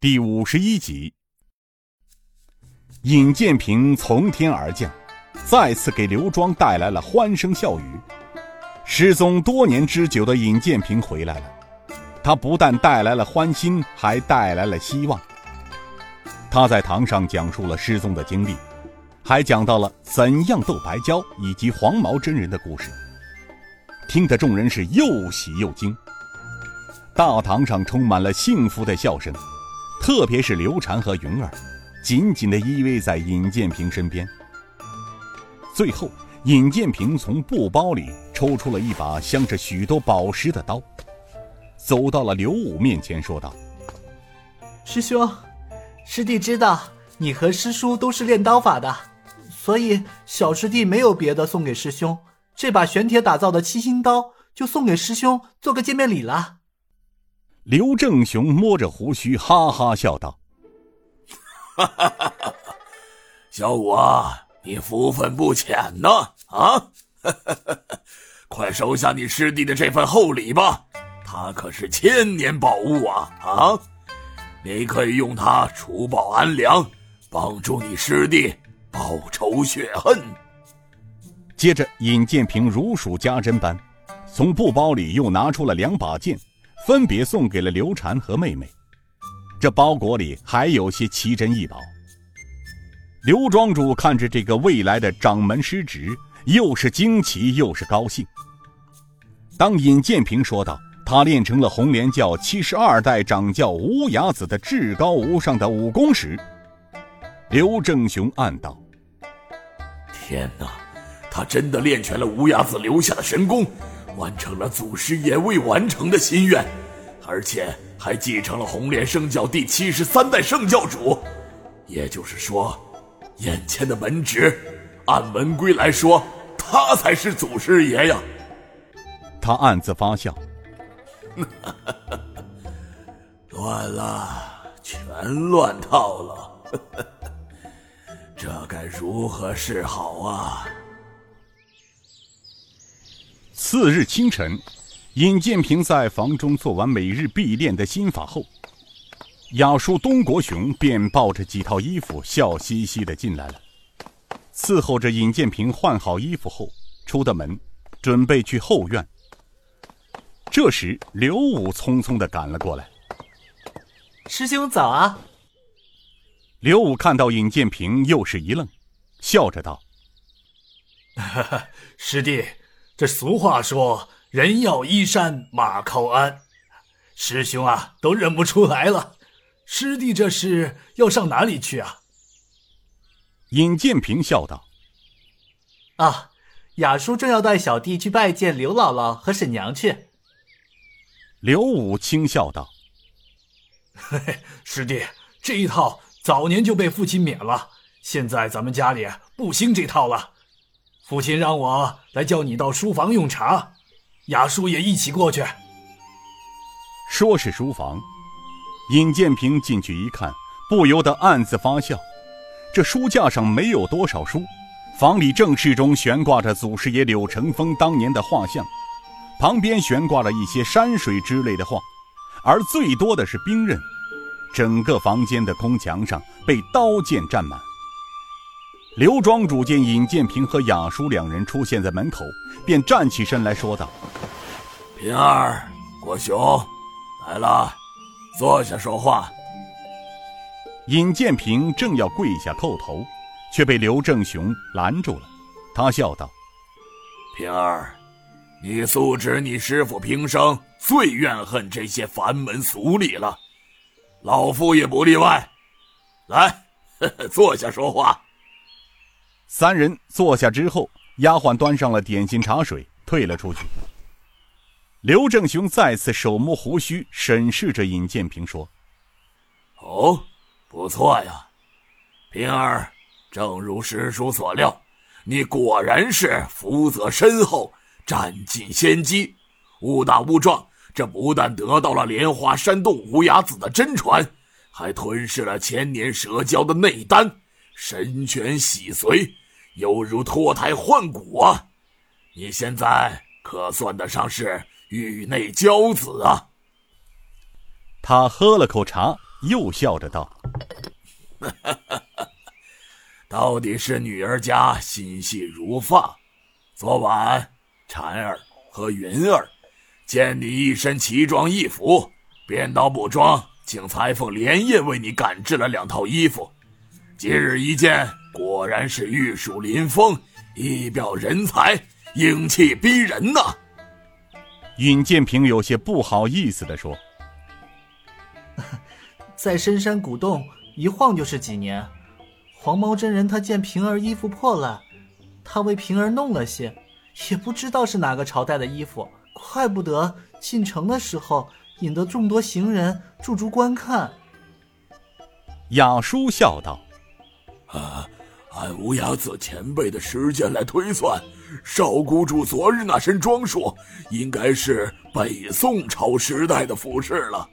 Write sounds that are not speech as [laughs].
第五十一集，尹建平从天而降，再次给刘庄带来了欢声笑语。失踪多年之久的尹建平回来了，他不但带来了欢心，还带来了希望。他在堂上讲述了失踪的经历，还讲到了怎样斗白蛟以及黄毛真人的故事，听得众人是又喜又惊。大堂上充满了幸福的笑声，特别是刘禅和云儿，紧紧地依偎在尹建平身边。最后，尹建平从布包里抽出了一把镶着许多宝石的刀，走到了刘武面前，说道：“师兄，师弟知道你和师叔都是练刀法的，所以小师弟没有别的送给师兄，这把玄铁打造的七星刀就送给师兄做个见面礼了。”刘正雄摸着胡须，哈哈笑道：“哈哈哈哈小五啊，你福分不浅呐！啊，[laughs] 快收下你师弟的这份厚礼吧，他可是千年宝物啊！啊，你可以用它除暴安良，帮助你师弟报仇雪恨。”接着，尹建平如数家珍般，从布包里又拿出了两把剑。分别送给了刘禅和妹妹，这包裹里还有些奇珍异宝。刘庄主看着这个未来的掌门师侄，又是惊奇又是高兴。当尹建平说道：“他练成了红莲教七十二代掌教无崖子的至高无上的武功时，刘正雄暗道：“天哪，他真的练全了无崖子留下的神功！”完成了祖师爷未完成的心愿，而且还继承了红莲圣教第七十三代圣教主。也就是说，眼前的门侄，按门规来说，他才是祖师爷呀。他暗自发笑，[laughs] 乱了，全乱套了，[laughs] 这该如何是好啊？次日清晨，尹建平在房中做完每日必练的心法后，雅叔东国雄便抱着几套衣服，笑嘻嘻的进来了。伺候着尹建平换好衣服后，出的门，准备去后院。这时，刘武匆匆的赶了过来：“师兄早啊！”刘武看到尹建平，又是一愣，笑着道：“ [laughs] 师弟。”这俗话说：“人要衣衫，马靠鞍。”师兄啊，都认不出来了。师弟这是要上哪里去啊？尹建平笑道：“啊，雅叔正要带小弟去拜见刘姥姥和婶娘去。”刘武轻笑道：“嘿嘿，师弟，这一套早年就被父亲免了，现在咱们家里不兴这套了。”父亲让我来叫你到书房用茶，雅叔也一起过去。说是书房，尹建平进去一看，不由得暗自发笑。这书架上没有多少书，房里正室中悬挂着祖师爷柳成风当年的画像，旁边悬挂了一些山水之类的画，而最多的是兵刃。整个房间的空墙上被刀剑占满。刘庄主见尹建平和雅叔两人出现在门口，便站起身来说道：“平儿、国雄，来了，坐下说话。”尹建平正要跪下叩头，却被刘正雄拦住了。他笑道：“平儿，你素知你师傅平生最怨恨这些凡门俗礼了，老夫也不例外。来，[laughs] 坐下说话。”三人坐下之后，丫鬟端上了点心茶水，退了出去。刘正雄再次手摸胡须，审视着尹建平说：“哦，不错呀，平儿，正如师叔所料，你果然是福泽深厚，占尽先机，误打误撞，这不但得到了莲花山洞无崖子的真传，还吞噬了千年蛇蛟的内丹。”神权洗髓，犹如脱胎换骨啊！你现在可算得上是域内骄子啊！他喝了口茶，又笑着道：“ [laughs] 到底是女儿家心细如发。昨晚，婵儿和云儿见你一身奇装异服，便到布庄请裁缝连夜为你赶制了两套衣服。今日一见，果然是玉树临风，一表人才，英气逼人呐！”尹建平有些不好意思地说。[laughs] 在深山古洞一晃就是几年，黄毛真人他见平儿衣服破烂，他为平儿弄了些，也不知道是哪个朝代的衣服，怪不得进城的时候引得众多行人驻足观看。雅叔笑道：“啊，按乌鸦子前辈的时间来推算，少谷主昨日那身装束，应该是北宋朝时代的服饰了。”